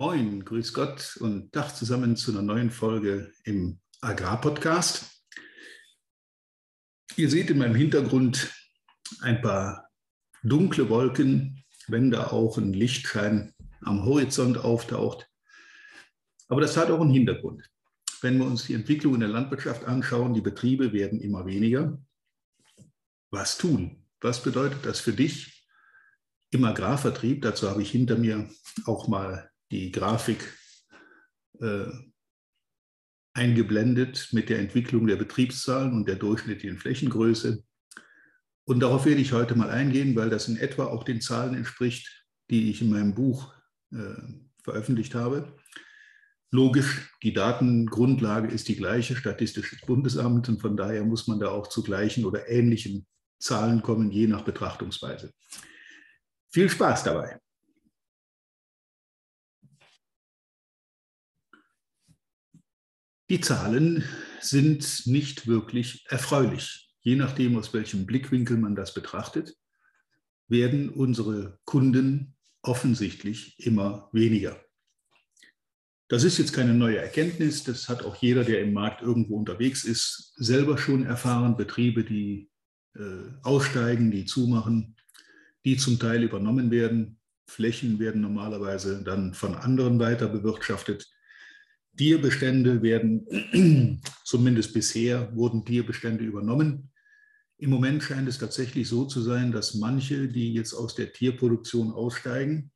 Moin, grüß Gott und Tag zusammen zu einer neuen Folge im Agrarpodcast. Ihr seht in meinem Hintergrund ein paar dunkle Wolken, wenn da auch ein Lichtschein am Horizont auftaucht. Aber das hat auch einen Hintergrund. Wenn wir uns die Entwicklung in der Landwirtschaft anschauen, die Betriebe werden immer weniger. Was tun? Was bedeutet das für dich im Agrarvertrieb? Dazu habe ich hinter mir auch mal die Grafik äh, eingeblendet mit der Entwicklung der Betriebszahlen und der durchschnittlichen Flächengröße. Und darauf werde ich heute mal eingehen, weil das in etwa auch den Zahlen entspricht, die ich in meinem Buch äh, veröffentlicht habe. Logisch, die Datengrundlage ist die gleiche, Statistisches Bundesamt, und von daher muss man da auch zu gleichen oder ähnlichen Zahlen kommen, je nach Betrachtungsweise. Viel Spaß dabei! Die Zahlen sind nicht wirklich erfreulich. Je nachdem, aus welchem Blickwinkel man das betrachtet, werden unsere Kunden offensichtlich immer weniger. Das ist jetzt keine neue Erkenntnis. Das hat auch jeder, der im Markt irgendwo unterwegs ist, selber schon erfahren. Betriebe, die äh, aussteigen, die zumachen, die zum Teil übernommen werden. Flächen werden normalerweise dann von anderen weiter bewirtschaftet. Tierbestände werden, zumindest bisher, wurden Tierbestände übernommen. Im Moment scheint es tatsächlich so zu sein, dass manche, die jetzt aus der Tierproduktion aussteigen,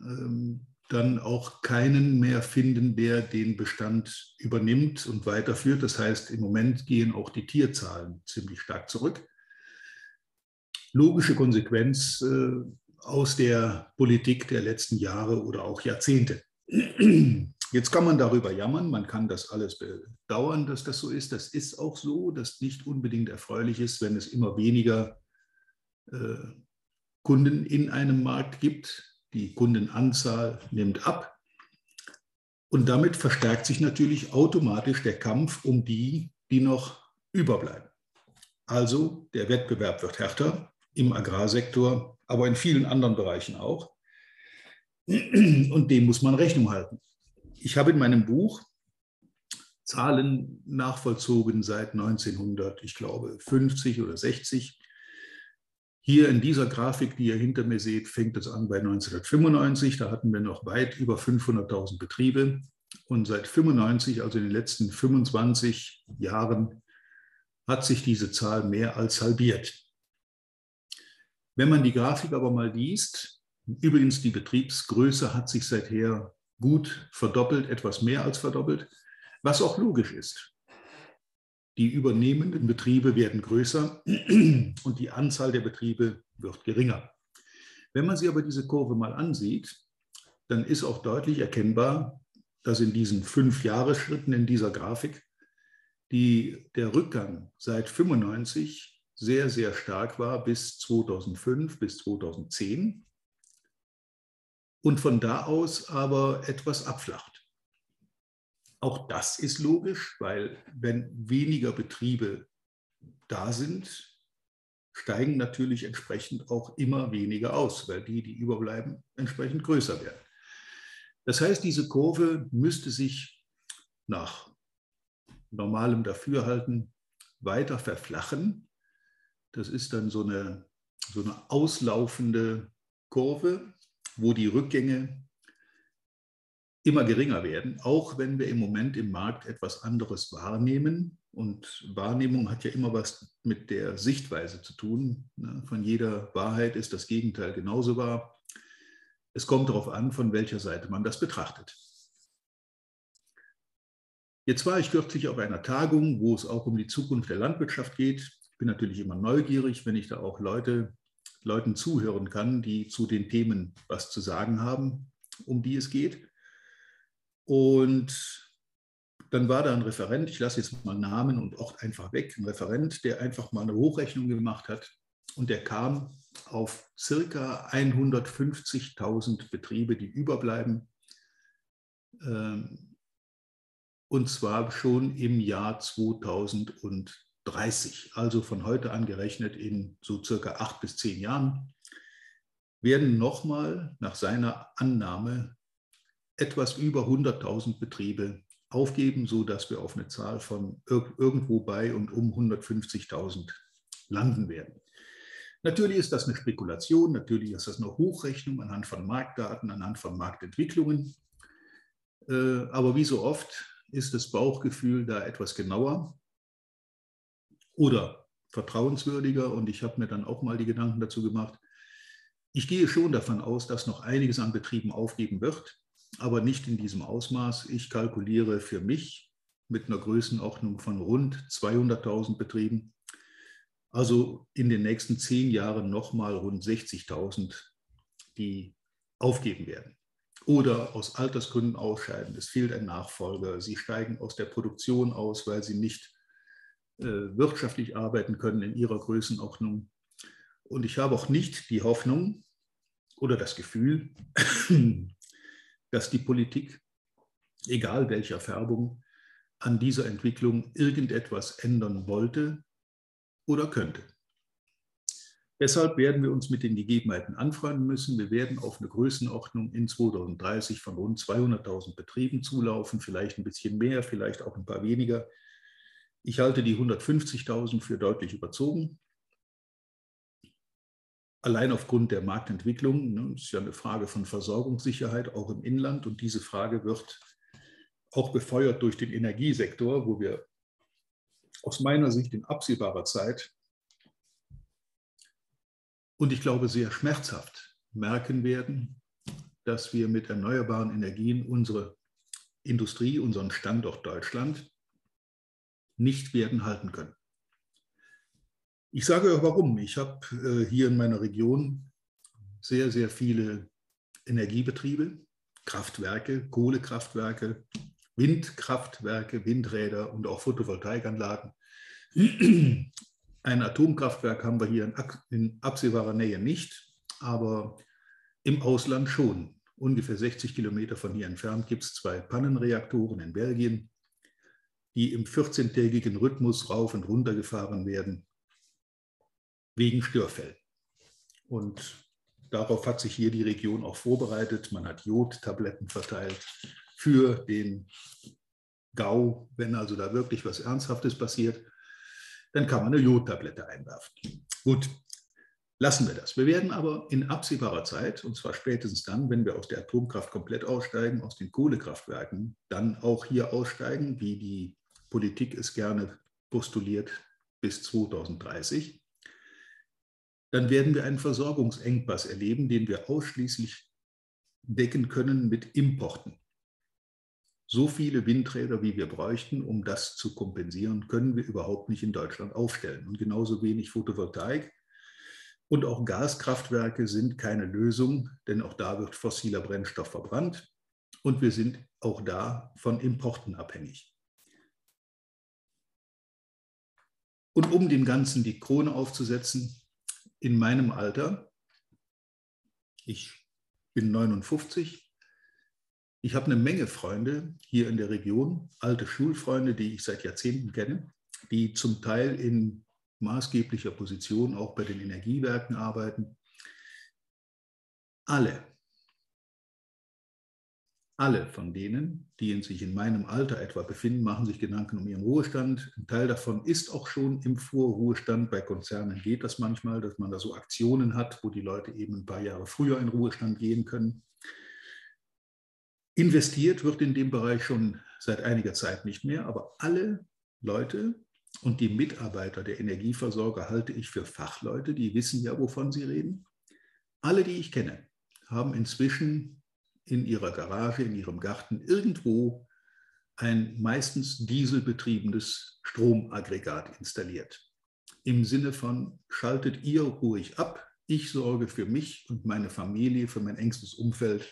ähm, dann auch keinen mehr finden, der den Bestand übernimmt und weiterführt. Das heißt, im Moment gehen auch die Tierzahlen ziemlich stark zurück. Logische Konsequenz äh, aus der Politik der letzten Jahre oder auch Jahrzehnte. Jetzt kann man darüber jammern, man kann das alles bedauern, dass das so ist. Das ist auch so, dass nicht unbedingt erfreulich ist, wenn es immer weniger äh, Kunden in einem Markt gibt. Die Kundenanzahl nimmt ab. Und damit verstärkt sich natürlich automatisch der Kampf um die, die noch überbleiben. Also der Wettbewerb wird härter im Agrarsektor, aber in vielen anderen Bereichen auch. Und dem muss man Rechnung halten ich habe in meinem Buch Zahlen nachvollzogen seit 1900, ich glaube 50 oder 60. Hier in dieser Grafik, die ihr hinter mir seht, fängt es an bei 1995. Da hatten wir noch weit über 500.000 Betriebe. Und seit 95, also in den letzten 25 Jahren, hat sich diese Zahl mehr als halbiert. Wenn man die Grafik aber mal liest, übrigens die Betriebsgröße hat sich seither gut verdoppelt, etwas mehr als verdoppelt, was auch logisch ist. Die übernehmenden Betriebe werden größer und die Anzahl der Betriebe wird geringer. Wenn man sich aber diese Kurve mal ansieht, dann ist auch deutlich erkennbar, dass in diesen fünf Jahresschritten in dieser Grafik die, der Rückgang seit 95 sehr, sehr stark war bis 2005, bis 2010 und von da aus aber etwas abflacht. Auch das ist logisch, weil wenn weniger Betriebe da sind, steigen natürlich entsprechend auch immer weniger aus, weil die, die überbleiben, entsprechend größer werden. Das heißt, diese Kurve müsste sich nach normalem Dafürhalten weiter verflachen. Das ist dann so eine, so eine auslaufende Kurve, wo die Rückgänge immer geringer werden, auch wenn wir im Moment im Markt etwas anderes wahrnehmen. Und Wahrnehmung hat ja immer was mit der Sichtweise zu tun. Ne? Von jeder Wahrheit ist das Gegenteil genauso wahr. Es kommt darauf an, von welcher Seite man das betrachtet. Jetzt war ich kürzlich auf einer Tagung, wo es auch um die Zukunft der Landwirtschaft geht. Ich bin natürlich immer neugierig, wenn ich da auch Leute Leuten zuhören kann, die zu den Themen was zu sagen haben, um die es geht. Und dann war da ein Referent, ich lasse jetzt mal Namen und Ort einfach weg, ein Referent, der einfach mal eine Hochrechnung gemacht hat und der kam auf circa 150.000 Betriebe, die überbleiben. Ähm, und zwar schon im Jahr 2000 30, also von heute an gerechnet in so circa acht bis zehn Jahren, werden nochmal nach seiner Annahme etwas über 100.000 Betriebe aufgeben, sodass wir auf eine Zahl von irgendwo bei und um 150.000 landen werden. Natürlich ist das eine Spekulation, natürlich ist das eine Hochrechnung anhand von Marktdaten, anhand von Marktentwicklungen. Äh, aber wie so oft ist das Bauchgefühl da etwas genauer oder vertrauenswürdiger. Und ich habe mir dann auch mal die Gedanken dazu gemacht. Ich gehe schon davon aus, dass noch einiges an Betrieben aufgeben wird, aber nicht in diesem Ausmaß. Ich kalkuliere für mich mit einer Größenordnung von rund 200.000 Betrieben also in den nächsten zehn Jahren nochmal rund 60.000, die aufgeben werden oder aus Altersgründen ausscheiden. Es fehlt ein Nachfolger. Sie steigen aus der Produktion aus, weil sie nicht wirtschaftlich arbeiten können in ihrer Größenordnung. Und ich habe auch nicht die Hoffnung oder das Gefühl, dass die Politik, egal welcher Färbung, an dieser Entwicklung irgendetwas ändern wollte oder könnte. Deshalb werden wir uns mit den Gegebenheiten anfreunden müssen. Wir werden auf eine Größenordnung in 2030 von rund 200.000 Betrieben zulaufen, vielleicht ein bisschen mehr, vielleicht auch ein paar weniger. Ich halte die 150.000 für deutlich überzogen. Allein aufgrund der Marktentwicklung, ne, ist ja eine Frage von Versorgungssicherheit auch im Inland und diese Frage wird auch befeuert durch den Energiesektor, wo wir aus meiner Sicht in absehbarer Zeit und ich glaube sehr schmerzhaft merken werden, dass wir mit erneuerbaren Energien unsere Industrie, unseren Standort Deutschland nicht werden halten können. Ich sage warum. Ich habe äh, hier in meiner Region sehr, sehr viele Energiebetriebe, Kraftwerke, Kohlekraftwerke, Windkraftwerke, Windräder und auch Photovoltaikanlagen. Ein Atomkraftwerk haben wir hier in absehbarer Nähe nicht, aber im Ausland schon. Ungefähr 60 Kilometer von hier entfernt gibt es zwei Pannenreaktoren in Belgien, die im 14-tägigen Rhythmus rauf und runter gefahren werden, wegen Störfällen. Und darauf hat sich hier die Region auch vorbereitet. Man hat Jodtabletten verteilt für den GAU, wenn also da wirklich was Ernsthaftes passiert, dann kann man eine Jodtablette einwerfen. Gut, lassen wir das. Wir werden aber in absehbarer Zeit, und zwar spätestens dann, wenn wir aus der Atomkraft komplett aussteigen, aus den Kohlekraftwerken, dann auch hier aussteigen, wie die Politik es gerne postuliert, bis 2030. Dann werden wir einen Versorgungsengpass erleben, den wir ausschließlich decken können mit Importen. So viele Windräder, wie wir bräuchten, um das zu kompensieren, können wir überhaupt nicht in Deutschland aufstellen. Und genauso wenig Photovoltaik. Und auch Gaskraftwerke sind keine Lösung, denn auch da wird fossiler Brennstoff verbrannt. Und wir sind auch da von Importen abhängig. Und um dem Ganzen die Krone aufzusetzen, in meinem Alter, ich bin 59, ich habe eine Menge Freunde hier in der Region, alte Schulfreunde, die ich seit Jahrzehnten kenne, die zum Teil in maßgeblicher Position auch bei den Energiewerken arbeiten. Alle, alle von denen, die sich in meinem Alter etwa befinden, machen sich Gedanken um ihren Ruhestand. Ein Teil davon ist auch schon im Vorruhestand. Bei Konzernen geht das manchmal, dass man da so Aktionen hat, wo die Leute eben ein paar Jahre früher in Ruhestand gehen können. Investiert wird in dem Bereich schon seit einiger Zeit nicht mehr, aber alle Leute und die Mitarbeiter der Energieversorger halte ich für Fachleute, die wissen ja, wovon sie reden. Alle, die ich kenne, haben inzwischen in ihrer Garage, in ihrem Garten irgendwo ein meistens dieselbetriebenes Stromaggregat installiert. Im Sinne von, schaltet ihr ruhig ab, ich sorge für mich und meine Familie, für mein engstes Umfeld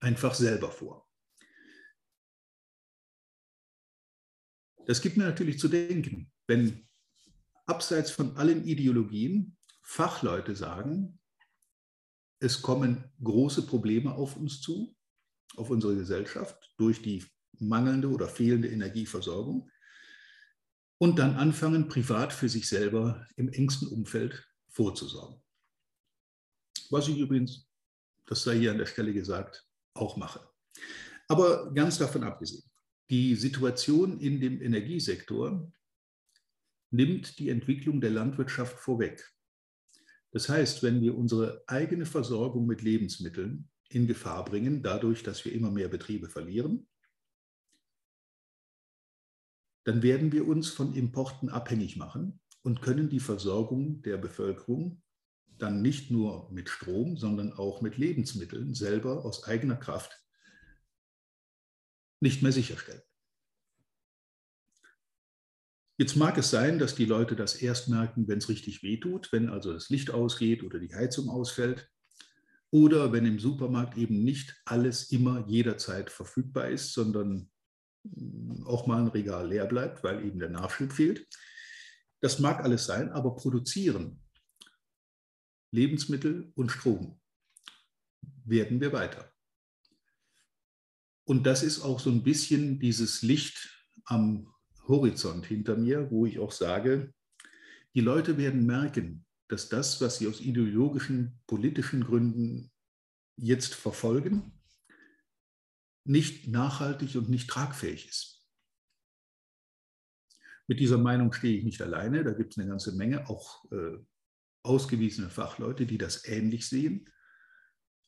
einfach selber vor. Das gibt mir natürlich zu denken, wenn abseits von allen Ideologien Fachleute sagen, es kommen große Probleme auf uns zu, auf unsere Gesellschaft durch die mangelnde oder fehlende Energieversorgung und dann anfangen, privat für sich selber im engsten Umfeld vorzusorgen. Was ich übrigens, das sei hier an der Stelle gesagt, auch mache. Aber ganz davon abgesehen, die Situation in dem Energiesektor nimmt die Entwicklung der Landwirtschaft vorweg. Das heißt, wenn wir unsere eigene Versorgung mit Lebensmitteln in Gefahr bringen, dadurch, dass wir immer mehr Betriebe verlieren, dann werden wir uns von Importen abhängig machen und können die Versorgung der Bevölkerung dann nicht nur mit Strom, sondern auch mit Lebensmitteln selber aus eigener Kraft nicht mehr sicherstellen. Jetzt mag es sein, dass die Leute das erst merken, wenn es richtig wehtut, wenn also das Licht ausgeht oder die Heizung ausfällt oder wenn im Supermarkt eben nicht alles immer jederzeit verfügbar ist, sondern hm, auch mal ein Regal leer bleibt, weil eben der Nachschub fehlt. Das mag alles sein, aber produzieren Lebensmittel und Strom werden wir weiter. Und das ist auch so ein bisschen dieses Licht am Horizont hinter mir, wo ich auch sage, die Leute werden merken, dass das, was sie aus ideologischen, politischen Gründen jetzt verfolgen, nicht nachhaltig und nicht tragfähig ist. Mit dieser Meinung stehe ich nicht alleine, da gibt es eine ganze Menge, auch äh, ausgewiesene Fachleute, die das ähnlich sehen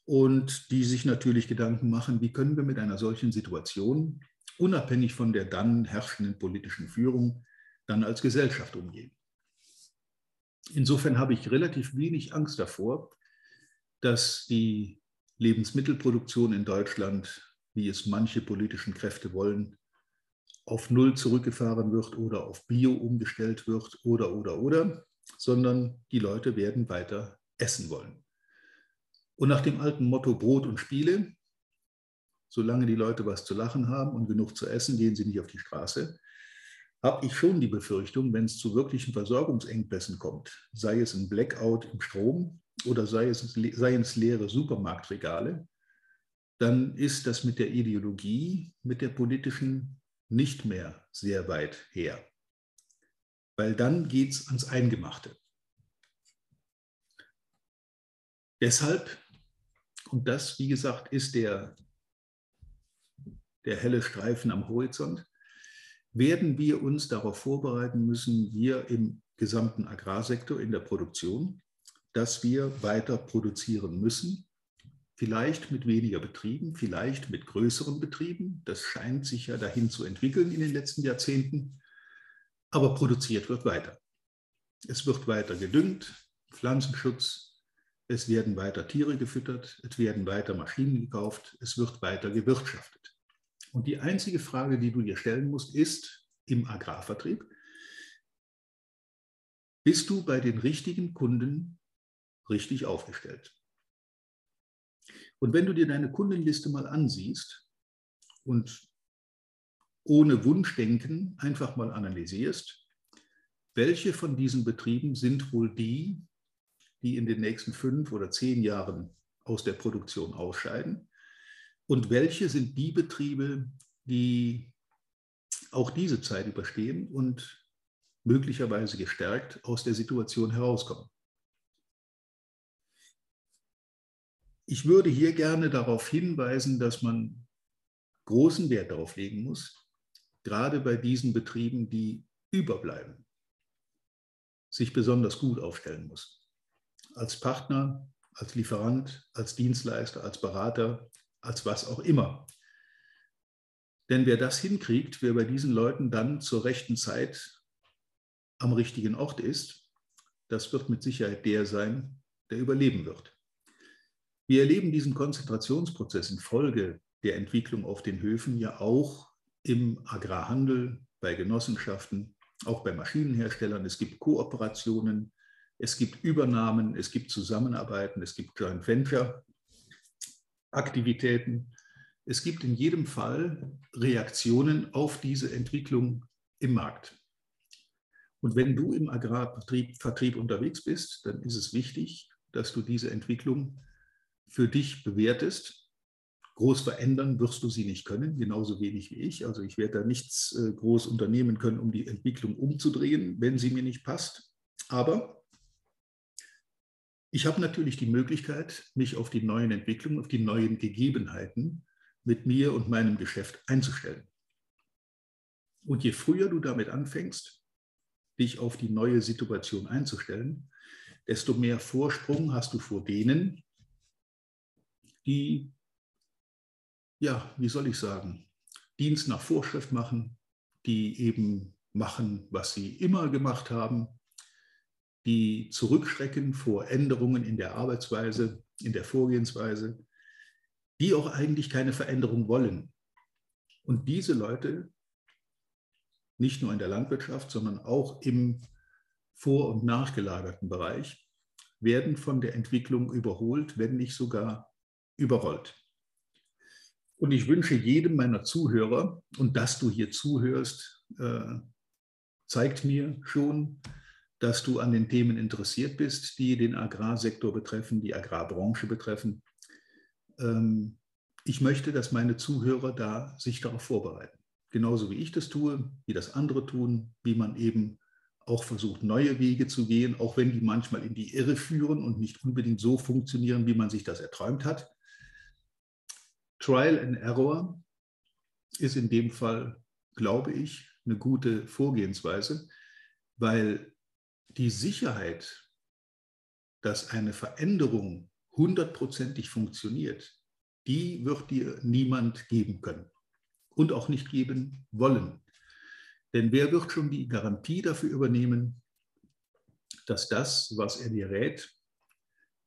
und die sich natürlich Gedanken machen, wie können wir mit einer solchen Situation, unabhängig von der dann herrschenden politischen Führung, dann als Gesellschaft umgehen. Insofern habe ich relativ wenig Angst davor, dass die Lebensmittelproduktion in Deutschland, wie es manche politischen Kräfte wollen, auf Null zurückgefahren wird oder auf Bio umgestellt wird oder, oder, oder, sondern die Leute werden weiter essen wollen. Und nach dem alten Motto Brot und Spiele, solange die Leute was zu lachen haben und genug zu essen, gehen sie nicht auf die Straße, habe ich schon die Befürchtung, wenn es zu wirklichen Versorgungsengpässen kommt, sei es ein Blackout im Strom oder sei es, seien es leere Supermarktregale, dann ist das mit der Ideologie, mit der politischen nicht mehr sehr weit her. Weil dann geht es ans Eingemachte. Deshalb und das, wie gesagt, ist der, der helle Streifen am Horizont. Werden wir uns darauf vorbereiten müssen, wir im gesamten Agrarsektor, in der Produktion, dass wir weiter produzieren müssen, vielleicht mit weniger Betrieben, vielleicht mit größeren Betrieben. Das scheint sich ja dahin zu entwickeln in den letzten Jahrzehnten. Aber produziert wird weiter. Es wird weiter gedüngt, Pflanzenschutz, es werden weiter Tiere gefüttert, es werden weiter Maschinen gekauft, es wird weiter gewirtschaftet. Und die einzige Frage, die du dir stellen musst, ist im Agrarvertrieb, bist du bei den richtigen Kunden richtig aufgestellt? Und wenn du dir deine Kundenliste mal ansiehst und ohne Wunschdenken einfach mal analysierst, welche von diesen Betrieben sind wohl die, die in den nächsten fünf oder zehn Jahren aus der Produktion ausscheiden? Und welche sind die Betriebe, die auch diese Zeit überstehen und möglicherweise gestärkt aus der Situation herauskommen? Ich würde hier gerne darauf hinweisen, dass man großen Wert darauf legen muss, gerade bei diesen Betrieben, die überbleiben, sich besonders gut aufstellen muss als Partner, als Lieferant, als Dienstleister, als Berater, als was auch immer. Denn wer das hinkriegt, wer bei diesen Leuten dann zur rechten Zeit am richtigen Ort ist, das wird mit Sicherheit der sein, der überleben wird. Wir erleben diesen Konzentrationsprozess infolge der Entwicklung auf den Höfen ja auch im Agrarhandel, bei Genossenschaften, auch bei Maschinenherstellern. Es gibt Kooperationen, es gibt Übernahmen, es gibt Zusammenarbeiten, es gibt Joint Venture Aktivitäten. Es gibt in jedem Fall Reaktionen auf diese Entwicklung im Markt. Und wenn du im Agrarvertrieb Vertrieb unterwegs bist, dann ist es wichtig, dass du diese Entwicklung für dich bewertest. Groß verändern wirst du sie nicht können, genauso wenig wie ich. Also ich werde da nichts äh, groß unternehmen können, um die Entwicklung umzudrehen, wenn sie mir nicht passt. Aber ich habe natürlich die Möglichkeit, mich auf die neuen Entwicklungen, auf die neuen Gegebenheiten mit mir und meinem Geschäft einzustellen. Und je früher du damit anfängst, dich auf die neue Situation einzustellen, desto mehr Vorsprung hast du vor denen, die, ja, wie soll ich sagen, Dienst nach Vorschrift machen, die eben machen, was sie immer gemacht haben, die zurückschrecken vor Änderungen in der Arbeitsweise, in der Vorgehensweise, die auch eigentlich keine Veränderung wollen. Und diese Leute, nicht nur in der Landwirtschaft, sondern auch im vor- und nachgelagerten Bereich, werden von der Entwicklung überholt, wenn nicht sogar überrollt. Und ich wünsche jedem meiner Zuhörer, und dass du hier zuhörst, äh, zeigt mir schon, dass du an den Themen interessiert bist, die den Agrarsektor betreffen, die Agrarbranche betreffen. Ähm, ich möchte, dass meine Zuhörer da sich darauf vorbereiten. Genauso wie ich das tue, wie das andere tun, wie man eben auch versucht, neue Wege zu gehen, auch wenn die manchmal in die Irre führen und nicht unbedingt so funktionieren, wie man sich das erträumt hat. Trial and Error ist in dem Fall, glaube ich, eine gute Vorgehensweise, weil die Sicherheit, dass eine Veränderung hundertprozentig funktioniert, die wird dir niemand geben können und auch nicht geben wollen. Denn wer wird schon die Garantie dafür übernehmen, dass das, was er dir rät,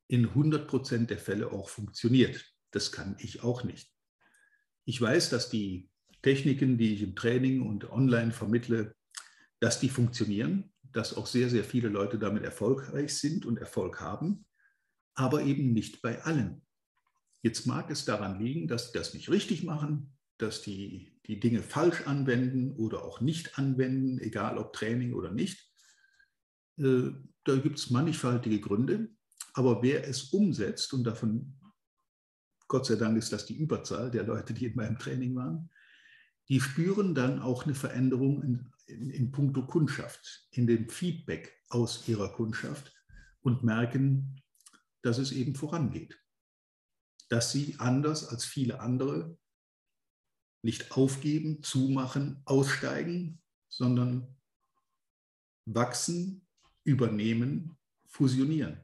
in 100 Prozent der Fälle auch funktioniert? Das kann ich auch nicht. Ich weiß, dass die Techniken, die ich im Training und online vermittle, dass die funktionieren, dass auch sehr, sehr viele Leute damit erfolgreich sind und Erfolg haben, aber eben nicht bei allen. Jetzt mag es daran liegen, dass sie das nicht richtig machen, dass die die Dinge falsch anwenden oder auch nicht anwenden, egal ob Training oder nicht. Äh, da gibt es mannigfaltige Gründe. Aber wer es umsetzt, und davon, Gott sei Dank, ist das die Überzahl der Leute, die in meinem Training waren, die spüren dann auch eine Veränderung in, in, puncto Kundschaft, in dem Feedback aus ihrer Kundschaft und merken, dass es eben vorangeht. Dass sie anders als viele andere nicht aufgeben, zumachen, aussteigen, sondern wachsen, übernehmen, fusionieren.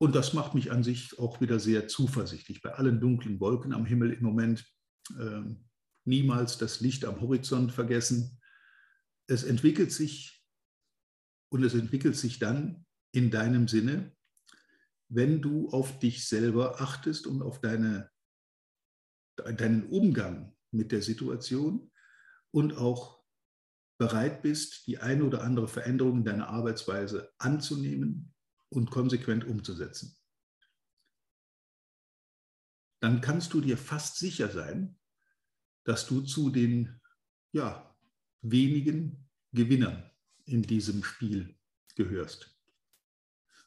Und das macht mich an sich auch wieder sehr zuversichtlich. Bei allen dunklen Wolken am Himmel im Moment äh, niemals das Licht am Horizont vergessen. Es entwickelt sich und es entwickelt sich dann in deinem Sinne, wenn du auf dich selber achtest und auf deine deinen Umgang mit der Situation und auch bereit bist, die eine oder andere Veränderung in deiner Arbeitsweise anzunehmen und konsequent umzusetzen. Dann kannst du dir fast sicher sein, dass du zu den ja, wenigen Gewinnern in diesem Spiel gehörst.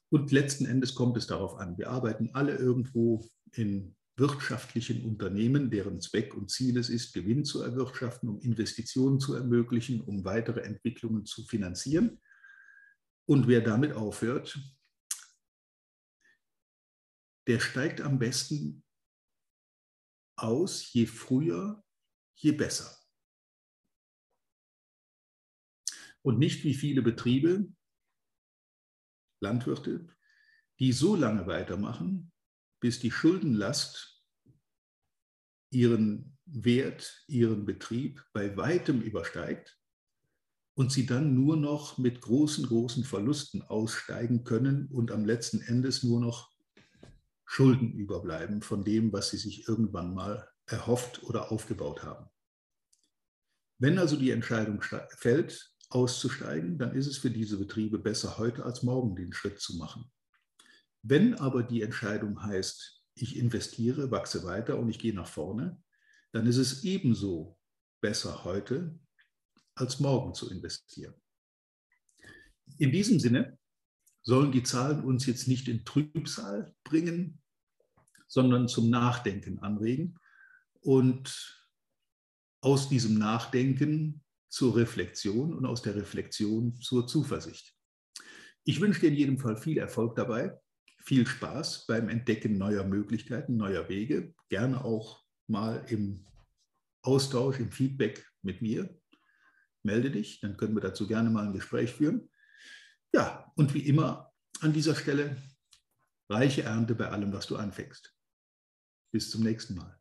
Und letzten Endes kommt es darauf an, wir arbeiten alle irgendwo in wirtschaftlichen Unternehmen, deren Zweck und Ziel es ist, Gewinn zu erwirtschaften, um Investitionen zu ermöglichen, um weitere Entwicklungen zu finanzieren. Und wer damit aufhört, der steigt am besten aus, je früher, je besser. Und nicht wie viele Betriebe, Landwirte, die so lange weitermachen, bis die Schuldenlast ihren Wert, ihren Betrieb bei weitem übersteigt und sie dann nur noch mit großen, großen Verlusten aussteigen können und am letzten Endes nur noch Schulden überbleiben von dem, was sie sich irgendwann mal erhofft oder aufgebaut haben. Wenn also die Entscheidung fällt, auszusteigen, dann ist es für diese Betriebe besser, heute als morgen den Schritt zu machen. Wenn aber die Entscheidung heißt, ich investiere, wachse weiter und ich gehe nach vorne, dann ist es ebenso besser heute als morgen zu investieren. In diesem Sinne sollen die Zahlen uns jetzt nicht in Trübsal bringen, sondern zum Nachdenken anregen und aus diesem Nachdenken zur Reflexion und aus der Reflexion zur Zuversicht. Ich wünsche dir in jedem Fall viel Erfolg dabei viel Spaß beim Entdecken neuer Möglichkeiten, neuer Wege. Gerne auch mal im Austausch, im Feedback mit mir. Melde dich, dann können wir dazu gerne mal ein Gespräch führen. Ja, und wie immer an dieser Stelle reiche Ernte bei allem, was du anfängst. Bis zum nächsten Mal.